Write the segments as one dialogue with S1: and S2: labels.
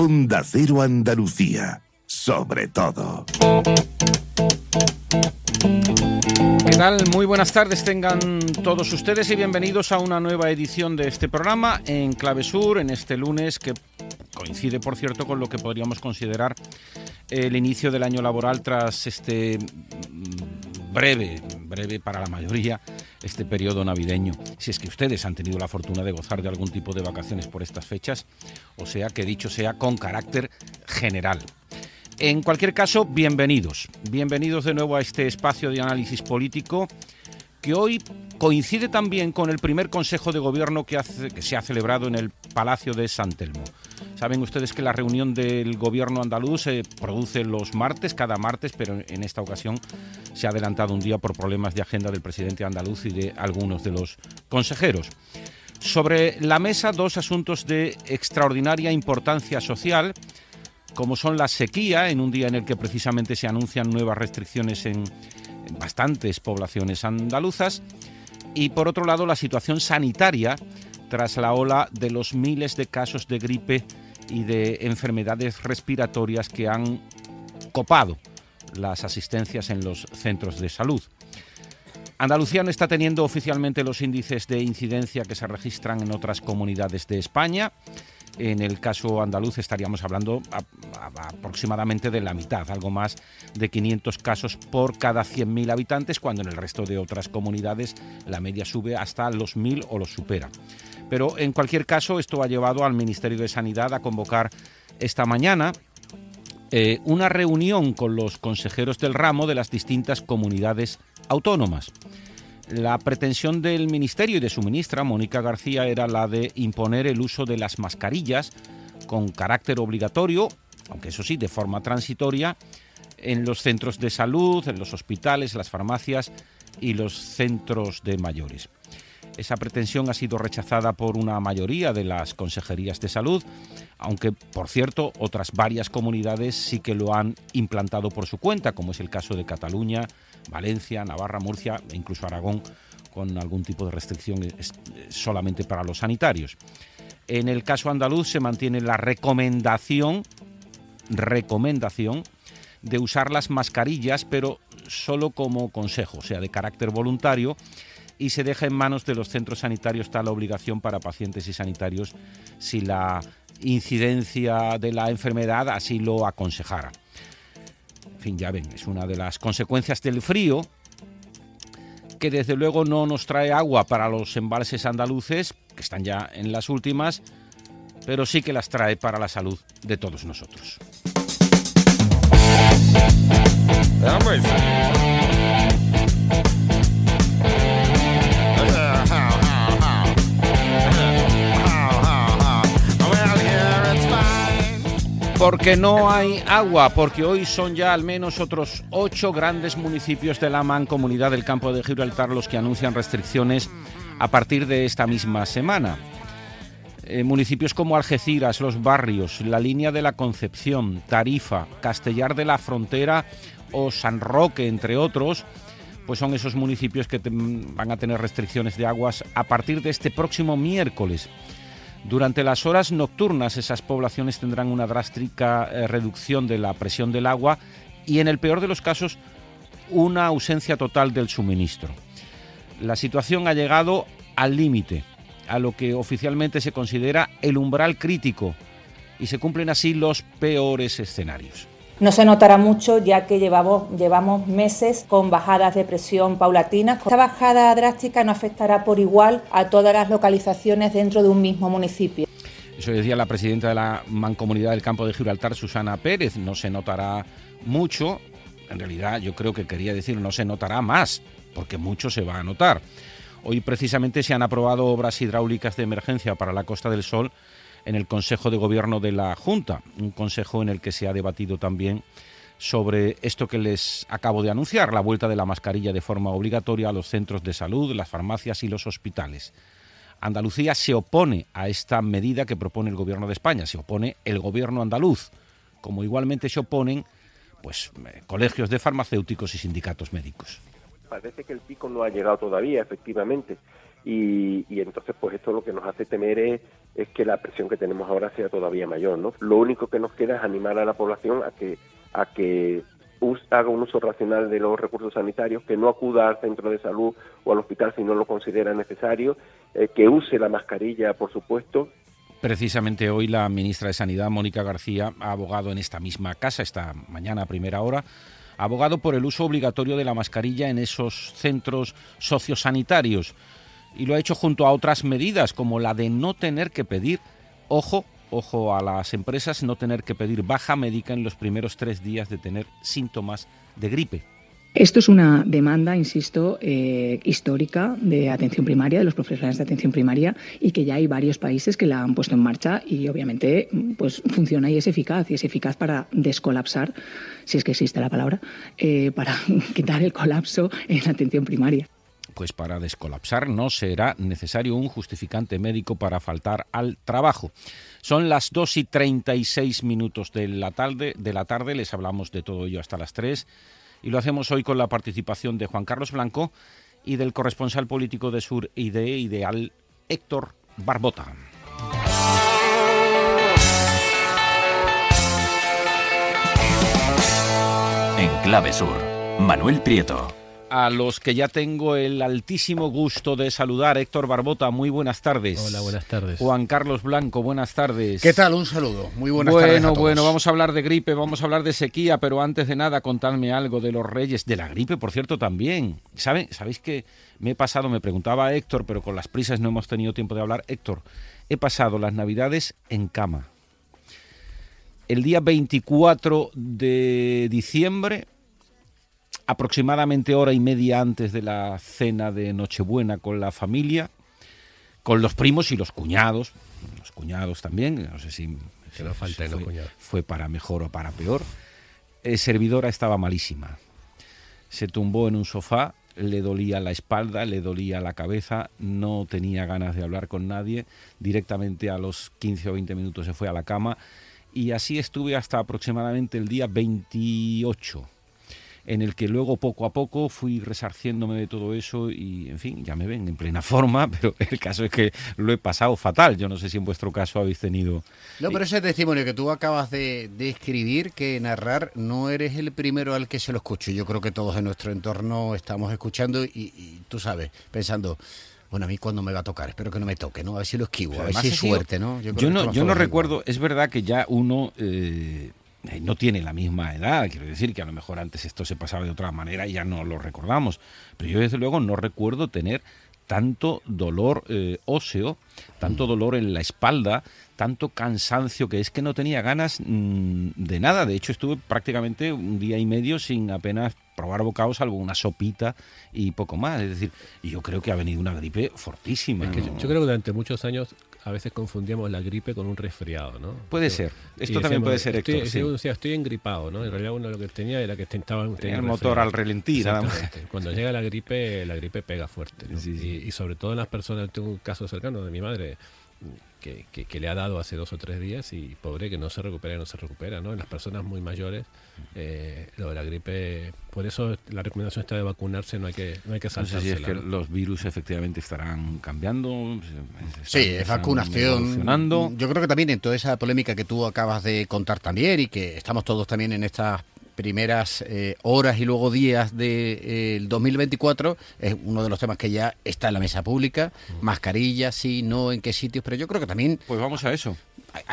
S1: Onda Cero Andalucía, sobre todo.
S2: ¿Qué tal? Muy buenas tardes tengan todos ustedes y bienvenidos a una nueva edición de este programa en Clave Sur en este lunes que coincide, por cierto, con lo que podríamos considerar el inicio del año laboral tras este breve, breve para la mayoría, este periodo navideño. Si es que ustedes han tenido la fortuna de gozar de algún tipo de vacaciones por estas fechas, o sea que dicho sea con carácter general. En cualquier caso, bienvenidos. Bienvenidos de nuevo a este espacio de análisis político que hoy coincide también con el primer Consejo de Gobierno que, que se ha celebrado en el Palacio de San Telmo. Saben ustedes que la reunión del gobierno andaluz se produce los martes, cada martes, pero en esta ocasión se ha adelantado un día por problemas de agenda del presidente andaluz y de algunos de los consejeros. Sobre la mesa, dos asuntos de extraordinaria importancia social, como son la sequía, en un día en el que precisamente se anuncian nuevas restricciones en bastantes poblaciones andaluzas, y por otro lado la situación sanitaria tras la ola de los miles de casos de gripe y de enfermedades respiratorias que han copado las asistencias en los centros de salud. Andalucía no está teniendo oficialmente los índices de incidencia que se registran en otras comunidades de España. En el caso andaluz estaríamos hablando aproximadamente de la mitad, algo más de 500 casos por cada 100.000 habitantes, cuando en el resto de otras comunidades la media sube hasta los 1.000 o los supera. Pero en cualquier caso, esto ha llevado al Ministerio de Sanidad a convocar esta mañana eh, una reunión con los consejeros del ramo de las distintas comunidades autónomas. La pretensión del Ministerio y de su ministra, Mónica García, era la de imponer el uso de las mascarillas con carácter obligatorio, aunque eso sí, de forma transitoria, en los centros de salud, en los hospitales, las farmacias y los centros de mayores. Esa pretensión ha sido rechazada por una mayoría de las consejerías de salud, aunque, por cierto, otras varias comunidades sí que lo han implantado por su cuenta, como es el caso de Cataluña, Valencia, Navarra, Murcia e incluso Aragón, con algún tipo de restricción solamente para los sanitarios. En el caso andaluz se mantiene la recomendación, recomendación de usar las mascarillas, pero solo como consejo, o sea, de carácter voluntario, y se deja en manos de los centros sanitarios tal obligación para pacientes y sanitarios si la incidencia de la enfermedad así lo aconsejara. En fin, ya ven, es una de las consecuencias del frío que desde luego no nos trae agua para los embalses andaluces, que están ya en las últimas, pero sí que las trae para la salud de todos nosotros. Porque no hay agua, porque hoy son ya al menos otros ocho grandes municipios de la Mancomunidad del Campo de Gibraltar los que anuncian restricciones a partir de esta misma semana. Eh, municipios como Algeciras, Los Barrios, la Línea de la Concepción, Tarifa, Castellar de la Frontera o San Roque, entre otros, pues son esos municipios que van a tener restricciones de aguas a partir de este próximo miércoles. Durante las horas nocturnas esas poblaciones tendrán una drástica eh, reducción de la presión del agua y en el peor de los casos una ausencia total del suministro. La situación ha llegado al límite, a lo que oficialmente se considera el umbral crítico y se cumplen así los peores escenarios.
S3: No se notará mucho ya que llevamos, llevamos meses con bajadas de presión paulatinas. Esta bajada drástica no afectará por igual a todas las localizaciones dentro de un mismo municipio.
S2: Eso decía la presidenta de la Mancomunidad del Campo de Gibraltar, Susana Pérez. No se notará mucho. En realidad yo creo que quería decir no se notará más, porque mucho se va a notar. Hoy precisamente se han aprobado obras hidráulicas de emergencia para la Costa del Sol en el Consejo de Gobierno de la Junta, un consejo en el que se ha debatido también sobre esto que les acabo de anunciar, la vuelta de la mascarilla de forma obligatoria a los centros de salud, las farmacias y los hospitales. Andalucía se opone a esta medida que propone el Gobierno de España, se opone el Gobierno andaluz, como igualmente se oponen pues eh, colegios de farmacéuticos y sindicatos médicos.
S4: Parece que el pico no ha llegado todavía, efectivamente y, entonces pues esto lo que nos hace temer es, es, que la presión que tenemos ahora sea todavía mayor, ¿no? Lo único que nos queda es animar a la población a que a que haga un uso racional de los recursos sanitarios, que no acuda al centro de salud o al hospital si no lo considera necesario, eh, que use la mascarilla, por supuesto.
S2: Precisamente hoy la ministra de Sanidad, Mónica García, ha abogado en esta misma casa, esta mañana a primera hora, ha abogado por el uso obligatorio de la mascarilla en esos centros sociosanitarios y lo ha hecho junto a otras medidas como la de no tener que pedir, ojo, ojo a las empresas, no tener que pedir baja médica en los primeros tres días de tener síntomas de gripe.
S5: Esto es una demanda, insisto, eh, histórica de atención primaria, de los profesionales de atención primaria, y que ya hay varios países que la han puesto en marcha y obviamente pues, funciona y es eficaz, y es eficaz para descolapsar, si es que existe la palabra, eh, para quitar el colapso en la atención primaria
S2: pues para descolapsar no será necesario un justificante médico para faltar al trabajo. Son las 2 y 36 minutos de la tarde, de la tarde les hablamos de todo ello hasta las 3 y lo hacemos hoy con la participación de Juan Carlos Blanco y del corresponsal político de Sur y de Ideal, Héctor Barbota.
S6: En Clave Sur, Manuel Prieto
S2: a los que ya tengo el altísimo gusto de saludar. Héctor Barbota, muy buenas tardes.
S7: Hola, buenas tardes.
S2: Juan Carlos Blanco, buenas tardes.
S7: ¿Qué tal? Un saludo. Muy buenas
S2: tardes.
S7: Bueno,
S2: bueno, vamos a hablar de gripe, vamos a hablar de sequía, pero antes de nada, contadme algo de los reyes, de la gripe, por cierto, también. ¿Saben? ¿Sabéis que me he pasado, me preguntaba Héctor, pero con las prisas no hemos tenido tiempo de hablar? Héctor, he pasado las navidades en cama. El día 24 de diciembre aproximadamente hora y media antes de la cena de Nochebuena con la familia, con los primos y los cuñados, los cuñados también, no sé si, fue, para mejor o para peor. El servidora estaba malísima. Se tumbó en un sofá, le dolía la espalda, le dolía la cabeza, no tenía ganas de hablar con nadie, directamente a los 15 o 20 minutos se fue a la cama y así estuve hasta aproximadamente el día 28 en el que luego poco a poco fui resarciéndome de todo eso y, en fin, ya me ven en plena forma, pero el caso es que lo he pasado fatal. Yo no sé si en vuestro caso habéis tenido...
S7: No, pero ese testimonio que tú acabas de, escribir, que narrar, no eres el primero al que se lo escucho. Yo creo que todos en nuestro entorno estamos escuchando y, tú sabes, pensando bueno, a mí cuando me va a tocar, espero que no me toque, ¿no? A ver si lo esquivo, a ver si es suerte, ¿no?
S2: Yo, no, yo no recuerdo, es verdad que ya uno eh, no tiene la misma edad, quiero decir que a lo mejor antes esto se pasaba de otra manera y ya no lo recordamos, pero yo desde luego no recuerdo tener tanto dolor eh, óseo, tanto mm. dolor en la espalda, tanto cansancio que es que no tenía ganas mm, de nada. De hecho, estuve prácticamente un día y medio sin apenas probar bocado, salvo una sopita y poco más. Es decir, yo creo que ha venido una gripe fortísima.
S8: yo, creo que durante muchos años a veces confundíamos la gripe con un resfriado, ¿no?
S2: Puede ser. Esto también puede ser,
S8: estoy, O sea, estoy engripado, ¿no? En realidad uno lo que tenía era que estaba...
S2: el motor al relentir,
S8: Cuando llega la gripe, la gripe pega fuerte. Y, y, sobre todo en las personas, tengo un caso cercano de mi madre, que, que, le ha dado hace dos o tres días y pobre que no se recupera y no se recupera, ¿no? En las personas muy mayores, eh, lo de la gripe, por eso la recomendación está de vacunarse, no hay que, no hay que saltarse.
S2: No sé si es que los virus efectivamente estarán cambiando.
S7: sí, es vacunación. Yo creo que también en toda esa polémica que tú acabas de contar también y que estamos todos también en estas primeras eh, horas y luego días del 2024 es uno de los temas que ya está en la mesa pública. Mascarillas, sí, no, en qué sitios, pero yo creo que también...
S2: Pues vamos a eso.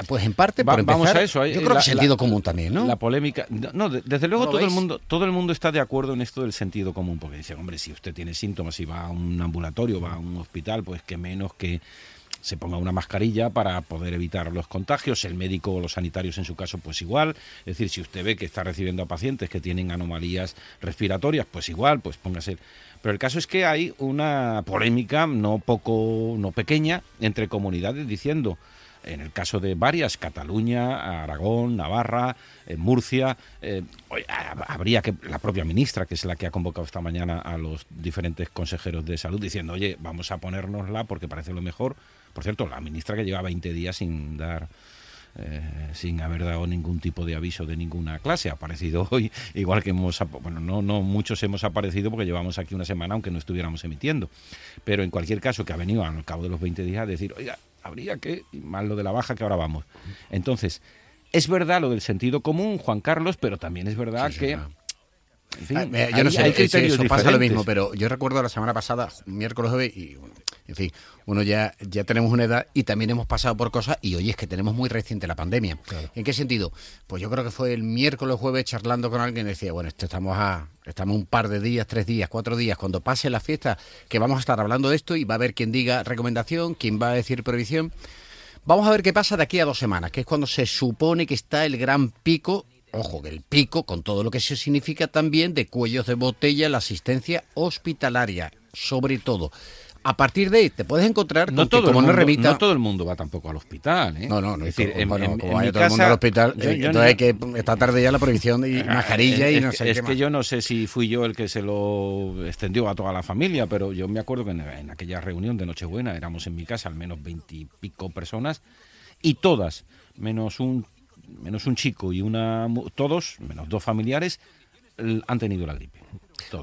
S7: Pues en parte, por empezar, vamos a eso. Yo creo que sentido común también, ¿no?
S2: La polémica. No, desde luego todo el mundo, todo el mundo está de acuerdo en esto del sentido común, porque dicen, hombre, si usted tiene síntomas y va a un ambulatorio, va a un hospital, pues que menos que se ponga una mascarilla para poder evitar los contagios, el médico o los sanitarios en su caso pues igual, es decir, si usted ve que está recibiendo a pacientes que tienen anomalías respiratorias, pues igual, pues póngase. Pero el caso es que hay una polémica no poco no pequeña entre comunidades diciendo en el caso de varias, Cataluña, Aragón, Navarra, eh, Murcia, eh, habría que la propia ministra, que es la que ha convocado esta mañana a los diferentes consejeros de salud, diciendo, oye, vamos a ponérnosla porque parece lo mejor, por cierto, la ministra que lleva 20 días sin dar eh, sin haber dado ningún tipo de aviso de ninguna clase. Ha aparecido hoy, igual que hemos, bueno, no, no muchos hemos aparecido porque llevamos aquí una semana aunque no estuviéramos emitiendo. Pero en cualquier caso que ha venido al cabo de los 20 días a decir, oiga, habría que, más lo de la baja que ahora vamos. Entonces, es verdad lo del sentido común, Juan Carlos, pero también es verdad que...
S7: Ah, yo no sé, hay criterios eso pasa lo mismo, pero yo recuerdo la semana pasada, miércoles jueves, y en fin, uno ya, ya tenemos una edad y también hemos pasado por cosas y hoy es que tenemos muy reciente la pandemia. ¿En qué sentido? Pues yo creo que fue el miércoles jueves charlando con alguien y decía, bueno, esto estamos a estamos un par de días, tres días, cuatro días, cuando pase la fiesta, que vamos a estar hablando de esto y va a haber quien diga recomendación, quien va a decir prohibición. Vamos a ver qué pasa de aquí a dos semanas, que es cuando se supone que está el gran pico ojo, el pico, con todo lo que se significa también de cuellos de botella, la asistencia hospitalaria, sobre todo a partir de ahí te puedes encontrar
S2: no todo como el mundo, remita... no todo el mundo va tampoco al hospital ¿eh?
S7: no no no es decir en, bueno, como vaya todo el mundo al hospital entonces hay que esta tarde ya la prohibición y ah, mascarilla y no sé
S2: es que yo no sé si fui yo el que se lo extendió a toda la familia pero yo me acuerdo que en, aquella reunión de Nochebuena éramos en mi casa al menos veintipico personas y todas menos un menos un chico y una todos menos dos familiares han tenido la gripe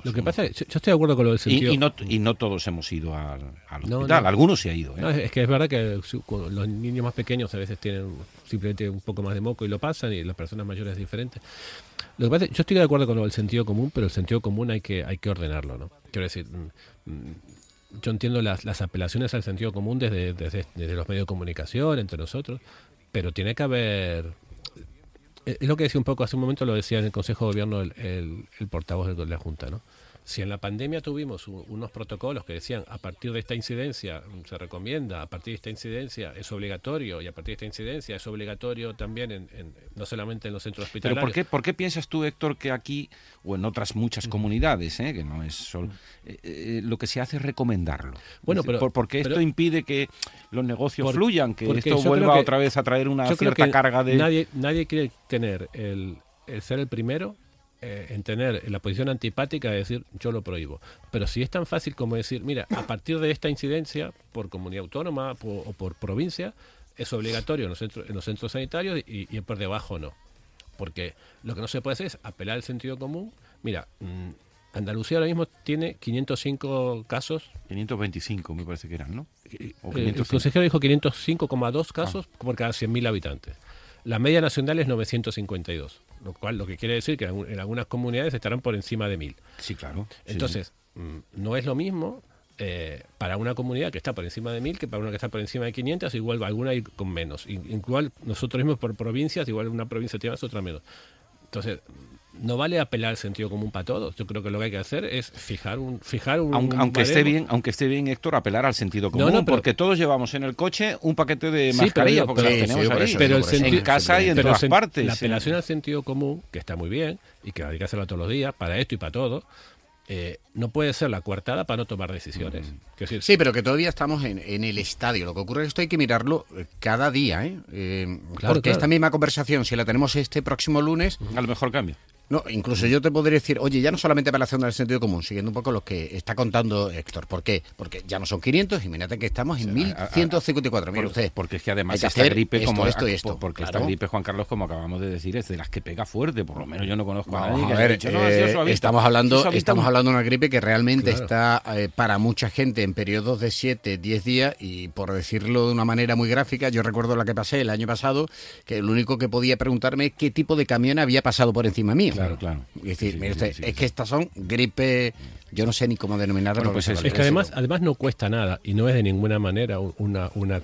S8: lo que pasa es yo estoy de acuerdo con lo del sentido.
S2: Y, no, y no, todos hemos ido al, hospital, algunos se han ido.
S8: ¿eh? es que es verdad que los niños más pequeños a veces tienen simplemente un poco más de moco y lo pasan, y las personas mayores es diferente. Lo que pasa yo estoy de acuerdo con lo del sentido común, pero el sentido común hay que, hay que ordenarlo. ¿no? Quiero decir, mm, mm, yo entiendo las, las apelaciones al sentido común desde, desde, los medios de comunicación, entre nosotros, pero tiene que haber es lo que decía un poco hace un momento, lo decía en el Consejo de Gobierno el, el, portavoz de la Junta, ¿no? Si en la pandemia tuvimos unos protocolos que decían a partir de esta incidencia se recomienda, a partir de esta incidencia es obligatorio y a partir de esta incidencia es obligatorio también en, no solamente en los centros hospitalarios.
S2: Pero ¿por qué, por qué piensas tú, Héctor, que aquí o en otras muchas comunidades, ¿eh? que no es solo, eh, eh, lo que se hace es recomendarlo?
S8: Bueno, pero
S2: porque esto impide que los negocios fluyan, que esto vuelva otra vez a traer una cierta carga de
S8: nadie nadie quiere tener el, el ser el primero eh, en tener la posición antipática de decir yo lo prohíbo. Pero si es tan fácil como decir, mira, a partir de esta incidencia, por comunidad autónoma o por provincia, es obligatorio en los centros, en los centros sanitarios y, y, por debajo no. Porque lo que no se puede hacer es apelar al sentido común. Mira, mm, Andalucía ahora mismo tiene 505 casos.
S2: 525 me parece que eran, ¿no?
S8: Eh, el consejero dijo 505,2 casos ah. por cada 100.000 habitantes. La media nacional es 952, lo cual lo que quiere decir que en algunas comunidades estarán por encima de 1000.
S2: Sí, claro.
S8: Entonces, mm, no es lo mismo eh, para una comunidad que está por encima de 1000 que para una que está por encima de 500, igual alguna con menos. Igual nosotros mismos por provincias, igual una provincia tiene más, otra menos. Entonces, no vale apelar al sentido común para todos. Yo creo que lo que hay que hacer es fijar un fijar un
S2: aunque, esté bien, aunque esté bien Héctor apelar al sentido común, porque todos llevamos en el coche un paquete de mascarillas porque las tenemos ahí,
S8: pero
S2: en casa y en todas partes.
S8: La apelación al sentido común, que está muy bien y que hay que hacerlo todos los días para esto y para todo, eh, no puede ser la coartada para no tomar decisiones.
S7: Mm. sí, pero que todavía estamos en, el estadio. Lo que ocurre es que esto hay que mirarlo cada día. ¿eh? eh porque esta misma conversación, si la tenemos este próximo lunes...
S2: A lo mejor cambia.
S7: No, incluso yo te podría decir, oye, ya no solamente apelación del sentido común, siguiendo un poco lo que está contando Héctor. ¿Por qué? Porque ya no son 500, imagínate que estamos en 1154. Mire usted.
S2: Porque es que además esta gripe, como
S7: esto y esto.
S2: Porque esta gripe, Juan Carlos, como acabamos de decir, es de las que pega fuerte. Por lo menos yo no conozco a nadie.
S7: A ver, eh, estamos hablando, estamos hablando de una gripe que realmente está eh, para mucha gente en periodos de 7, 10 días y por decirlo de una manera muy gráfica, yo recuerdo la que pasé el año pasado, que lo único que podía preguntarme es qué tipo de camión había pasado por encima mío.
S2: Claro, claro
S7: es que estas son gripe, yo no sé ni cómo denominarlo.
S8: Pues es, que además, además no cuesta nada y no es de ninguna manera una, una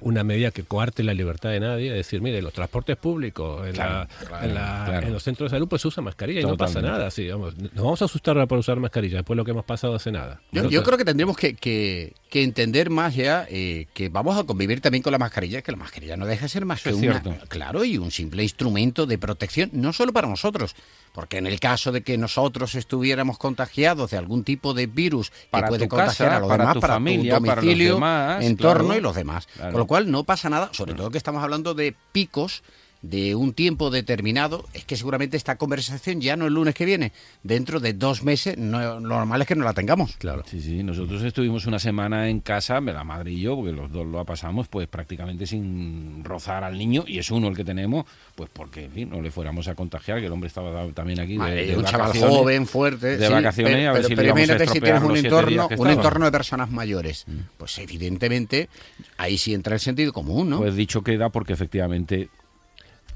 S8: una medida que coarte la libertad de nadie, es decir, mire, los transportes públicos, en, los centros de salud, pues se usa mascarilla y no pasa nada. Sí, vamos, nos vamos a asustar por usar mascarilla, después lo que hemos pasado hace nada.
S7: Yo, creo que tendríamos que, que, entender más ya eh, que vamos a convivir también con la mascarilla, que la mascarilla no deja de ser más que una, claro, y un simple instrumento de protección, no solo para nosotros, porque en el caso de que nosotros estuviéramos contagiados de algún tipo de virus que puede contagiar a los demás, para familia, tu domicilio, entorno y los demás. Con lo cual no pasa nada, sobre todo que estamos hablando de picos de un tiempo determinado, es que seguramente esta conversación ya no el lunes que viene, dentro de dos meses, no, lo normal es que no la tengamos.
S2: Claro. Sí, sí, nosotros estuvimos una semana en casa, la madre y yo, porque los dos lo pasamos, pues prácticamente sin rozar al niño, y es uno el que tenemos, pues porque, en fin, no le fuéramos a contagiar, que el hombre estaba también aquí
S7: de, un chaval joven, fuerte,
S2: de vacaciones,
S7: pero,
S2: a ver
S7: si, si tienes un entorno, un entorno de personas mayores, mm. pues evidentemente ahí sí entra el sentido común, ¿no?
S2: Pues dicho queda porque efectivamente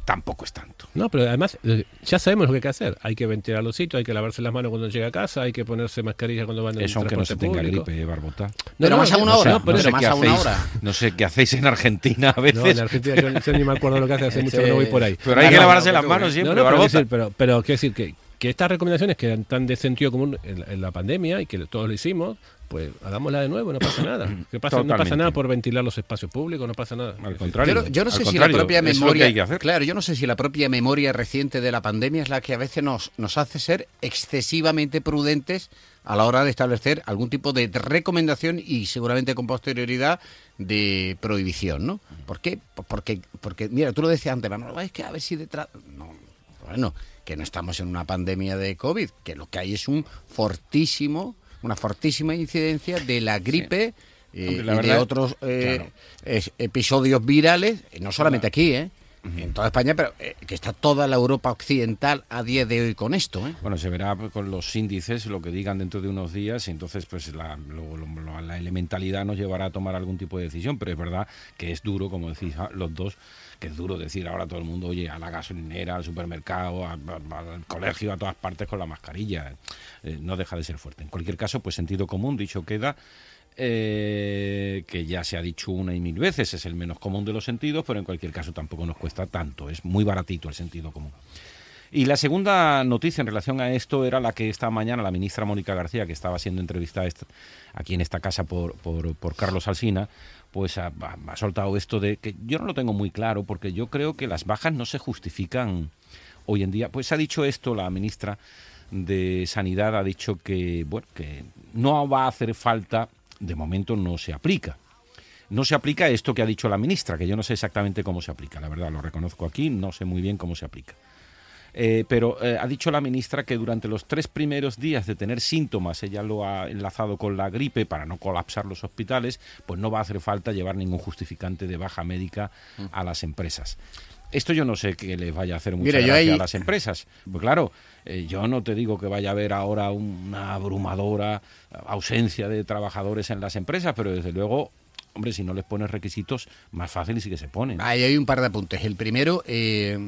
S2: tampoco es tanto.
S8: No, pero además eh, ya sabemos lo que hay que hacer. Hay que ventilar los sitios, hay que lavarse las manos cuando llega a casa, hay que ponerse mascarilla cuando van en
S2: Eso aunque no se tenga gripe, eh, Barbota.
S7: No, pero más a una hora.
S2: No, pero más a una hora. No sé qué hacéis en Argentina a veces. No,
S8: en Argentina yo, ni me acuerdo lo que hace, hace mucho que no voy por ahí.
S2: Pero hay que lavarse las manos siempre,
S8: Barbota. Pero, pero, quiero decir que, que estas recomendaciones que están de sentido común en, la pandemia y que todos lo hicimos, pues hagámosla de nuevo, no pasa nada. ¿Qué pasa? No pasa nada por ventilar los espacios públicos, no pasa nada.
S2: Al contrario.
S7: Yo, no sé si la propia memoria, claro, yo no sé si la propia memoria reciente de la pandemia es la que a veces nos, nos hace ser excesivamente prudentes a la hora de establecer algún tipo de recomendación y seguramente con posterioridad de prohibición, ¿no? ¿Por qué? Porque, porque mira, tú lo decías antes, no, es que a ver si detrás... No, bueno, que no estamos en una pandemia de COVID, que lo que hay es un fortísimo una fortísima incidencia de la gripe eh, y de otros eh, episodios virales, no solamente aquí, ¿eh? En toda España, pero que está toda la Europa occidental a día de hoy con esto.
S2: Bueno, se verá con los índices lo que digan dentro de unos días y entonces pues la, la, elementalidad nos llevará a tomar algún tipo de decisión, pero es verdad que es duro, como decís ah, los dos, que es duro decir ahora todo el mundo, oye, a la gasolinera, al supermercado, al colegio, a todas partes con la mascarilla. Eh, no deja de ser fuerte. En cualquier caso, pues sentido común, dicho queda. Eh, que ya se ha dicho una y mil veces, es el menos común de los sentidos, pero en cualquier caso tampoco nos cuesta tanto, es muy baratito el sentido común. Y la segunda noticia en relación a esto era la que esta mañana la ministra Mónica García, que estaba siendo entrevistada aquí en esta casa por, por, Carlos Alsina, pues ha, soltado esto de que yo no lo tengo muy claro porque yo creo que las bajas no se justifican hoy en día. Pues ha dicho esto la ministra de Sanidad, ha dicho que, bueno, que no va a hacer falta, de momento no se aplica. No se aplica esto que ha dicho la ministra, que yo no sé exactamente cómo se aplica, la verdad, lo reconozco aquí, no sé muy bien cómo se aplica. Eh, pero eh, ha dicho la ministra que durante los tres primeros días de tener síntomas, ella lo ha enlazado con la gripe para no colapsar los hospitales, pues no va a hacer falta llevar ningún justificante de baja médica a las empresas. Esto yo no sé que les vaya a hacer mucha gracia a las empresas. Pues claro, eh, yo no te digo que vaya a haber ahora una abrumadora ausencia de trabajadores en las empresas, pero desde luego hombre, si no les pones requisitos, más fácil y sí que se ponen.
S7: Ahí hay un par de apuntes. El primero, eh,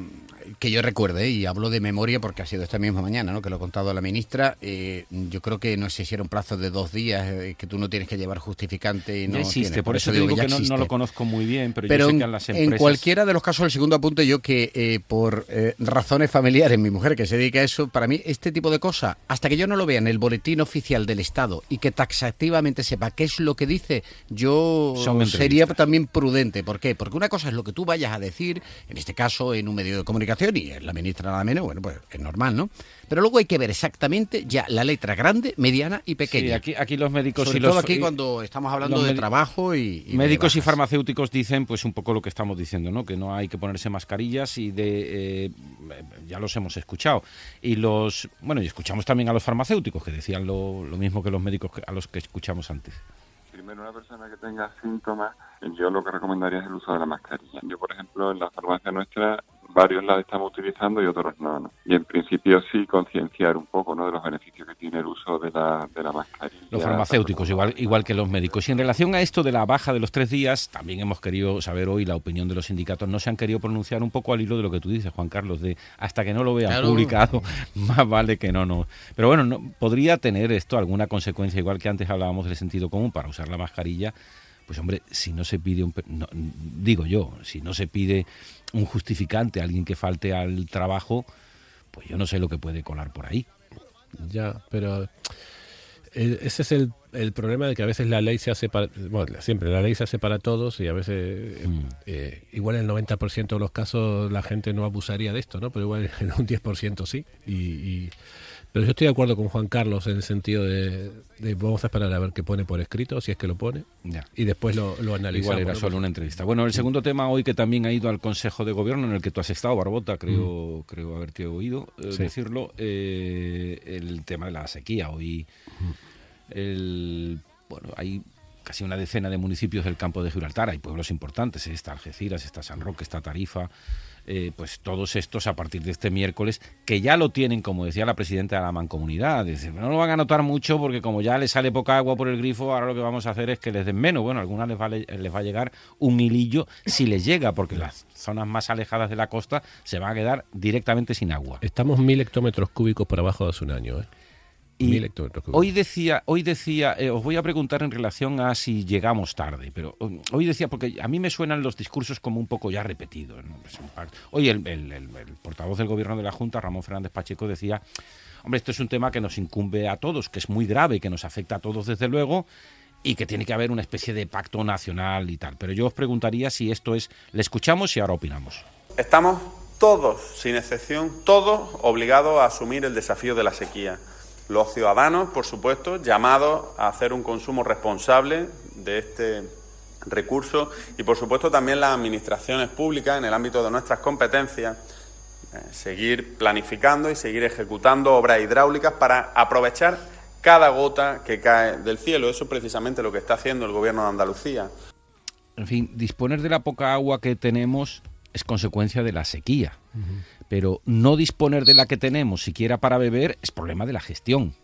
S7: que yo recuerde, y hablo de memoria porque ha sido esta misma mañana, ¿no? que lo ha contado la ministra, eh, yo creo que no sé si era un plazo de dos días, eh, que tú no tienes que llevar justificante y no
S2: existe, por, eso, digo, que, no, lo conozco muy bien, pero, yo sé que en las
S7: empresas... En cualquiera de los casos, el segundo apunte, yo que por razones familiares, mi mujer que se dedica a eso, para mí este tipo de cosas, hasta que yo no lo vea en el boletín oficial del Estado y que taxativamente sepa qué es lo que dice, yo sería también prudente. ¿Por qué? Porque una cosa es lo que tú vayas a decir, en este caso en un medio de comunicación, y la ministra nada menos, bueno, pues es normal, ¿no? Pero luego hay que ver exactamente ya la letra grande, mediana y pequeña. Sí,
S2: aquí, aquí los médicos
S7: Sobre y todo aquí cuando estamos hablando de trabajo y...
S2: médicos y farmacéuticos dicen pues un poco lo que estamos diciendo, ¿no? Que no hay que ponerse mascarillas y de... Eh, ya los hemos escuchado. Y los... Bueno, y escuchamos también a los farmacéuticos que decían lo, lo mismo que los médicos a los que escuchamos antes
S9: primero una persona que tenga síntomas, yo lo que recomendaría es el uso de la mascarilla. Yo, por ejemplo, en la farmacia nuestra varios la estamos utilizando y otros no, ¿no? Y en principio sí concienciar un poco ¿no? de los beneficios que tiene el uso de la, de la mascarilla.
S2: Los farmacéuticos, igual, igual que los médicos. Y en relación a esto de la baja de los tres días, también hemos querido saber hoy la opinión de los sindicatos. No se han querido pronunciar un poco al hilo de lo que tú dices, Juan Carlos, de hasta que no lo vean publicado, más vale que no, no. Pero bueno, no, podría tener esto alguna consecuencia, igual que antes hablábamos del sentido común para usar la mascarilla pues hombre, si no se pide un... digo yo, si no se pide un justificante a alguien que falte al trabajo, pues yo no sé lo que puede colar por ahí.
S8: Ya, pero eh, ese es el, el problema de que a veces la ley se hace para, bueno, siempre la ley se hace para todos y a veces eh, mm. eh, igual en el 90% de los casos la gente no abusaría de esto, ¿no? Pero igual en un 10% sí. y pero yo estoy de acuerdo con Juan Carlos en el sentido de, vamos a esperar a ver qué pone por escrito, si es que lo pone, y después lo, lo analizamos.
S2: Igual era solo una entrevista. Bueno, el segundo tema hoy que también ha ido al Consejo de Gobierno, en el que tú has estado, Barbota, creo, mm. creo haberte oído eh, decirlo, eh, el tema de la sequía. Hoy, mm. el, bueno, hay casi una decena de municipios del campo de Gibraltar, hay pueblos importantes, está Algeciras, está San Roque, está Tarifa, eh, pues todos estos a partir de este miércoles, que ya lo tienen, como decía la presidenta de la Mancomunidad, dice, no lo van a notar mucho porque como ya les sale poca agua por el grifo, ahora lo que vamos a hacer es que les den menos. Bueno, a algunas les va, les va a llegar un hilillo si les llega, porque las zonas más alejadas de la costa se van a quedar directamente sin agua.
S8: Estamos mil hectómetros cúbicos por abajo de hace un año, ¿eh?
S2: Hoy decía, hoy decía, eh, os voy a preguntar en relación a si llegamos tarde, pero um, hoy decía, porque a mí me suenan los discursos como un poco ya repetidos. Pues, hoy el, portavoz del gobierno de la Junta, Ramón Fernández Pacheco, decía, hombre, esto es un tema que nos incumbe a todos, que es muy grave, que nos afecta a todos desde luego, y que tiene que haber una especie de pacto nacional y tal. Pero yo os preguntaría si esto es, le escuchamos y ahora opinamos.
S10: Estamos todos, sin excepción, todos obligados a asumir el desafío de la sequía los ciudadanos, por supuesto, llamados a hacer un consumo responsable de este recurso y, por supuesto, también las administraciones públicas en el ámbito de nuestras competencias, eh, seguir planificando y seguir ejecutando obras hidráulicas para aprovechar cada gota que cae del cielo. Eso es precisamente lo que está haciendo el Gobierno de Andalucía.
S2: En fin, disponer de la poca agua que tenemos es consecuencia de la sequía pero no disponer de la que tenemos siquiera para beber es problema de la gestión.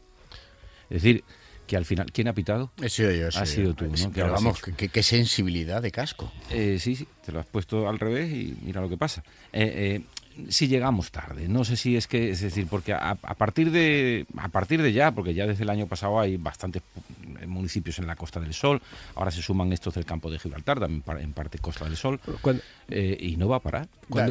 S2: Es decir, que al final, ¿quién ha pitado?
S7: He sido yo.
S2: Ha sido tú, ¿no?
S7: Pero vamos, qué, sensibilidad de casco.
S2: Eh, sí, sí, te lo has puesto al revés y mira lo que pasa. Eh, eh, si llegamos tarde. No sé si es que, es decir, porque a, partir de a partir de ya, porque ya desde el año pasado hay bastantes municipios en la Costa del Sol, ahora se suman estos del campo de Gibraltar, también en parte Costa del Sol, eh, y no va a parar.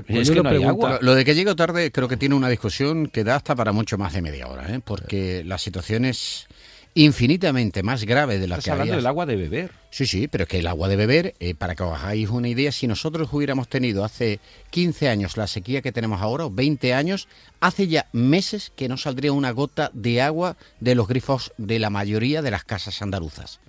S7: es que no hay agua. Lo de que llegue tarde creo que tiene una discusión que da hasta para mucho más de media hora, ¿eh? porque la situación es infinitamente más grave de la que
S2: hablando del agua de beber.
S7: Sí, sí, pero es que el agua de beber, eh, para que os hagáis una idea, si nosotros hubiéramos tenido hace 15 años la sequía que tenemos ahora, o 20 años, hace ya meses que no saldría una gota de agua de los grifos de la mayoría de las casas andaluzas.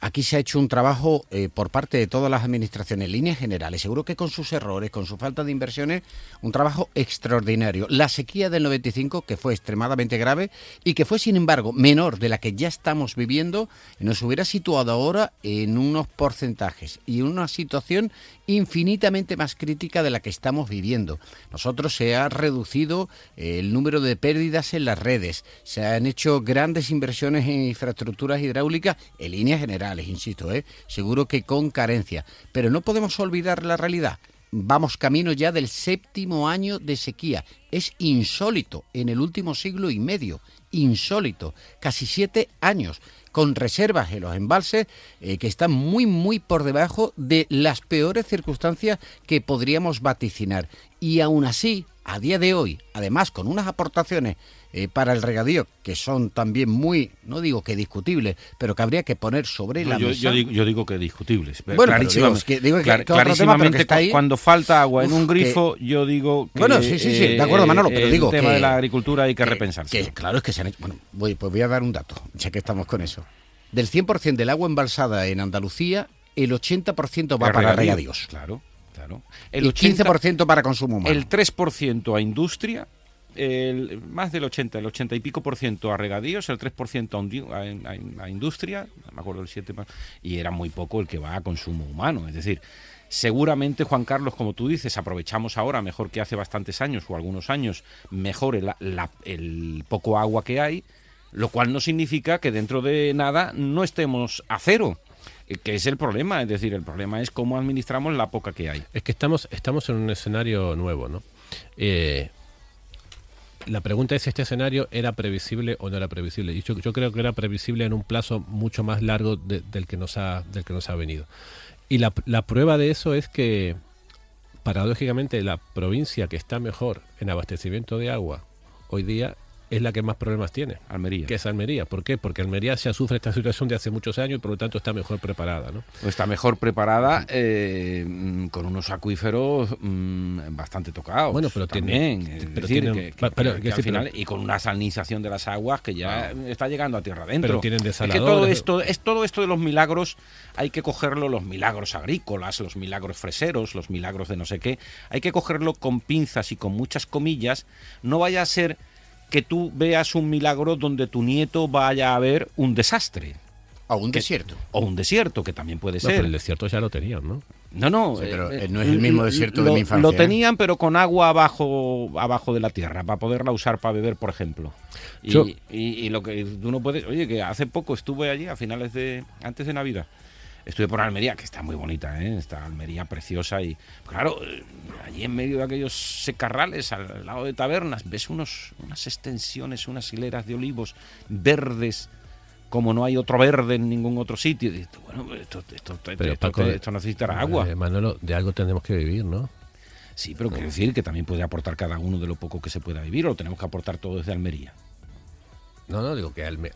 S7: Aquí se ha hecho un trabajo eh, por parte de todas las administraciones, en líneas generales, seguro que con sus errores, con su falta de inversiones, un trabajo extraordinario. La sequía del 95, que fue extremadamente grave y que fue, sin embargo, menor de la que ya estamos viviendo, nos hubiera situado ahora en unos porcentajes y una situación infinitamente más crítica de la que estamos viviendo. Nosotros se ha reducido eh, el número de pérdidas en las redes, se han hecho grandes inversiones en infraestructuras hidráulicas en líneas generales, insisto, ¿eh? seguro que con carencia, pero no podemos olvidar la realidad. Vamos camino ya del séptimo año de sequía. Es insólito en el último siglo y medio. Insólito. Casi siete años con reservas en los embalses eh, que están muy, muy por debajo de las peores circunstancias que podríamos vaticinar. Y aún así, a día de hoy, además con unas aportaciones eh, para el regadío que son también muy, no digo que discutibles, pero que habría que poner sobre la
S2: yo,
S7: mesa.
S2: Yo digo, yo digo que discutibles.
S7: Bueno, clarísimamente, digo que,
S2: clarísimamente cuando falta agua en un grifo, yo digo que...
S7: Bueno, sí, sí, sí, de acuerdo Manolo, pero digo
S2: el tema de la agricultura hay que, repensarse.
S7: claro, es que se han hecho... Bueno, voy, pues voy a dar un dato, ya que estamos con eso. Del 100% del agua embalsada en Andalucía, el 80% va para regadíos.
S2: Claro, claro.
S7: El y 15% para consumo humano.
S2: El 3% a industria, el, más del 80, el 80 y pico por ciento a regadíos, el 3% a, a, industria, no me acuerdo el 7 más, y era muy poco el que va a consumo humano. Es decir, seguramente, Juan Carlos, como tú dices, aprovechamos ahora mejor que hace bastantes años o algunos años, mejor el poco agua que hay lo cual no significa que dentro de nada no estemos a cero que es el problema, es decir, el problema es cómo administramos la poca que hay.
S8: Es que estamos, estamos en un escenario nuevo, ¿no? Eh, la pregunta es si este escenario era previsible o no era previsible. Y yo, creo que era previsible en un plazo mucho más largo del, que nos ha, del que nos ha venido. Y la, la prueba de eso es que, paradójicamente, la provincia que está mejor en abastecimiento de agua hoy día es la que más problemas tiene.
S2: Almería.
S8: Que es Almería. ¿Por qué? Porque Almería ya sufre esta situación de hace muchos años y por lo tanto está mejor preparada. ¿no?
S2: Está mejor preparada eh, mm, con unos acuíferos mm, bastante tocados.
S8: Bueno, pero
S2: también.
S8: Tiene,
S2: es
S8: pero
S2: decir,
S8: tienen,
S2: que, que,
S8: pero,
S2: que, que al final, y con una salinización de las aguas que ya está llegando a tierra adentro.
S8: Pero tienen
S2: es que todo esto, es todo esto de los milagros, hay que cogerlo, los milagros agrícolas, los milagros freseros, los milagros de no sé qué, hay que cogerlo con pinzas y con muchas comillas. No vaya a ser que tú veas un milagro donde tu nieto vaya a ver un desastre.
S7: O un
S2: que,
S7: desierto.
S2: O un desierto, que también puede
S8: no,
S2: ser.
S8: Pero el desierto ya lo tenían, ¿no?
S2: No, no.
S7: Sí, pero eh, no es el mismo desierto
S2: lo,
S7: de mi infancia.
S2: Lo tenían, pero con agua abajo, abajo de la tierra, para poderla usar para beber, por ejemplo. Y,
S8: Yo,
S2: y, y, lo que tú no puedes. Oye, que hace poco estuve allí, a finales de. antes de Navidad. Estuve por Almería, que está muy bonita, ¿eh? Está Almería preciosa y, claro, allí en medio de aquellos secarrales, al lado de tabernas, ves unos, unas extensiones, unas hileras de olivos verdes, como no hay otro verde en ningún otro sitio. Y, bueno, esto, esto, esto,
S8: Paco,
S2: esto necesitará agua.
S8: Eh, Manolo, de algo tenemos que vivir, ¿no?
S2: Sí, pero quiero decir que también puede aportar cada uno de lo poco que se pueda vivir, o lo tenemos que aportar todo desde Almería.
S8: No, no, digo que Alme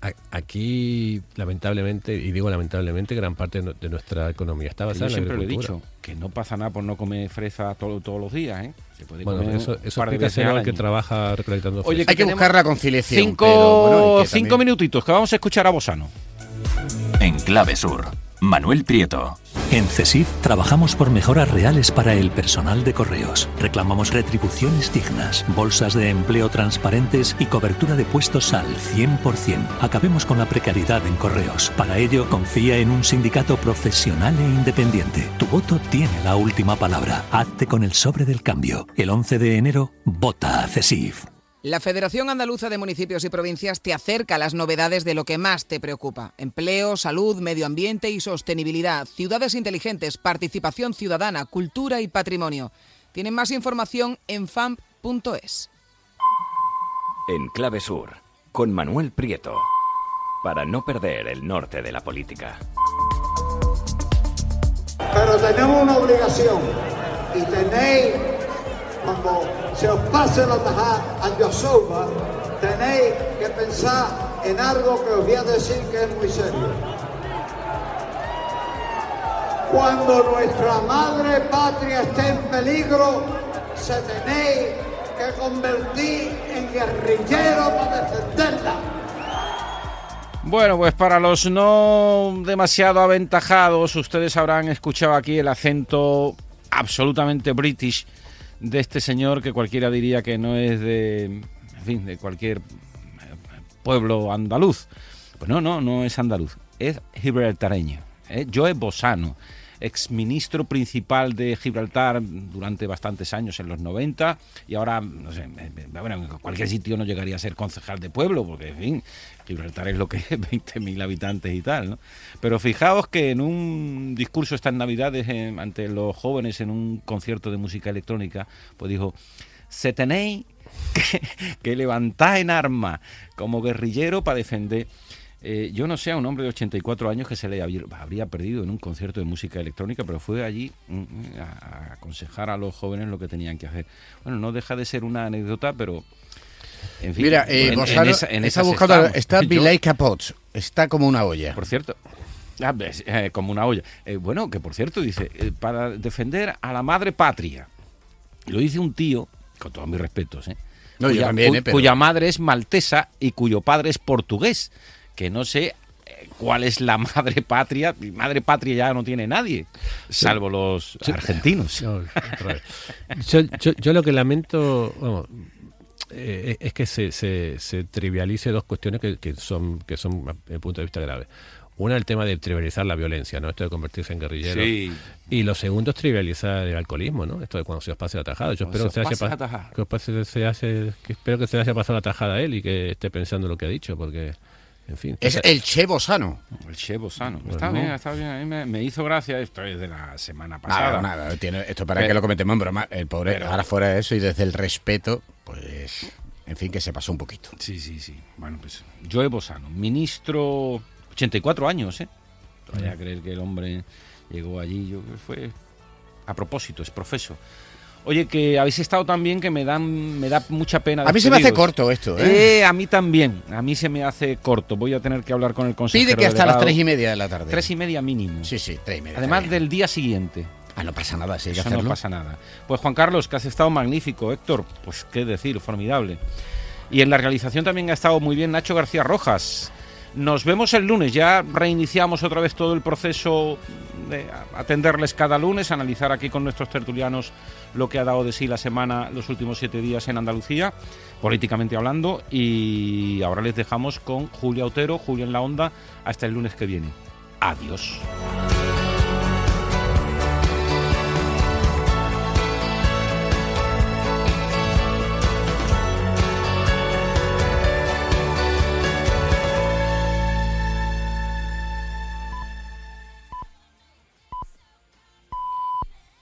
S8: a, a, aquí, lamentablemente, y digo lamentablemente, gran parte de nuestra economía está basada
S2: Yo
S8: en la
S2: siempre lo he
S8: agricultura.
S2: dicho, que no pasa nada por no comer fresa todo, todos los días, ¿eh? Se puede
S8: Bueno,
S2: comer
S8: eso, eso explícaselo
S2: al
S8: que trabaja recolectando
S2: Oye,
S8: fresas.
S7: Hay que buscar la conciliación.
S2: Cinco,
S7: pero, bueno, y que
S2: cinco
S7: también-
S2: minutitos, que vamos a escuchar a Bosano.
S6: En Clave Sur, Manuel Prieto.
S11: En CESIF trabajamos por mejoras reales para el personal de correos. Reclamamos retribuciones dignas, bolsas de empleo transparentes y cobertura de puestos al 100%. Acabemos con la precariedad en correos. Para ello, confía en un sindicato profesional e independiente. Tu voto tiene la última palabra. Hazte con el sobre del cambio. El 11 de enero, vota a CESIF.
S12: La Federación Andaluza de Municipios y Provincias te acerca a las novedades de lo que más te preocupa. Empleo, salud, medio ambiente y sostenibilidad, ciudades inteligentes, participación ciudadana, cultura y patrimonio. Tienen más información en famp.es.
S6: En Clave Sur, con Manuel Prieto. Para no perder el norte de la política.
S13: Pero tenemos una obligación y tenéis, cuando se os pase la tajada a Yosoba, tenéis que pensar en algo que os voy a decir que es muy serio. Cuando nuestra madre patria esté en peligro, se tenéis que convertir en guerrillero para defenderla.
S2: Bueno, pues para los no demasiado aventajados, ustedes habrán escuchado aquí el acento absolutamente british de este señor que cualquiera diría que no es de, en fin, de cualquier pueblo andaluz. Pues no, no, no es andaluz, es gibraltareño. ¿eh? Joe Bosano, exministro principal de Gibraltar durante bastantes años en los 90 y ahora, no sé, bueno, en cualquier sitio no llegaría a ser concejal de pueblo, porque, en fin, Gibraltar es lo que es, 20.000 habitantes y tal, ¿no? Pero fijaos que en un discurso estas navidades eh, ante los jóvenes en un concierto de música electrónica, pues dijo, se tenéis que, que levantar en armas como guerrillero para defender eh, yo no sé a un hombre de 84 años que se le habría, habría perdido en un concierto de música electrónica, pero fue allí mm, a, a, aconsejar a los jóvenes lo que tenían que hacer. Bueno, no deja de ser una anécdota, pero... En fin,
S7: Mira, eh,
S2: en,
S7: Gonzalo,
S2: en esa, en
S7: está
S2: esas
S7: buscando,
S2: estamos.
S7: está Bilay Capot, está como una olla.
S2: Por cierto, ah, ves, eh, como una olla. Eh, bueno, que por cierto dice, para defender a la madre patria. Lo dice un tío, con todos mis respetos, ¿eh?
S7: No, yo también,
S2: cu-
S7: pero-
S2: cuya madre es maltesa y cuyo padre es portugués. Que no sé eh, cuál es la madre patria. Mi madre patria ya no tiene nadie, salvo los argentinos.
S8: No, yo, yo- yo lo que lamento eh, es que se, se, se trivialice dos cuestiones que, que son que son desde el punto de vista grave. Una, el tema de trivializar la violencia, ¿no? Esto de convertirse en guerrillero.
S2: Sí.
S8: Y lo segundo es trivializar el alcoholismo, ¿no? Esto de cuando se os pase la tajada. Yo espero que, se
S2: pase
S8: que os pase- se hace- que espero que se le haya pasado la tajada a él y que esté pensando lo que ha dicho, porque, en fin.
S7: Es el Chevo Sano.
S2: El Chevo Sano.
S8: Pues
S2: está
S8: no.
S2: bien, está bien. A mí me, me hizo gracia. Esto es de la semana pasada.
S7: Nada, nada, tiene, esto para
S2: Pero-
S7: que lo cometemos en broma. El pobre,
S2: Pero-
S7: ahora fuera de eso y desde el respeto, pues, en fin, que se pasó un poquito.
S2: Sí, sí, sí. Bueno, pues Joe Bosano, ministro, 84 años, ¿eh? Todavía creer que el hombre llegó allí, yo creo que fue a propósito, es profeso. Oye, que habéis estado también que me dan me da mucha pena.
S7: A mí se me hace corto esto,
S2: ¿eh? ¿eh? A mí también, a mí se me hace corto. Voy a tener que hablar con el consejero.
S7: Pide que hasta las tres y media de la tarde.
S2: Tres y media mínimo.
S7: Sí, sí, tres y media.
S2: Además del día siguiente.
S7: Ah, no pasa nada, sí,
S2: Eso no pasa nada. Pues Juan Carlos, que has estado magnífico, Héctor, pues qué decir, formidable. Y en la realización también ha estado muy bien Nacho García Rojas. Nos vemos el lunes, ya reiniciamos otra vez todo el proceso de atenderles cada lunes, analizar aquí con nuestros tertulianos lo que ha dado de sí la semana, los últimos siete días en Andalucía, políticamente hablando, y ahora les dejamos con Julia Otero, Julia en la Onda, hasta el lunes que viene. Adiós.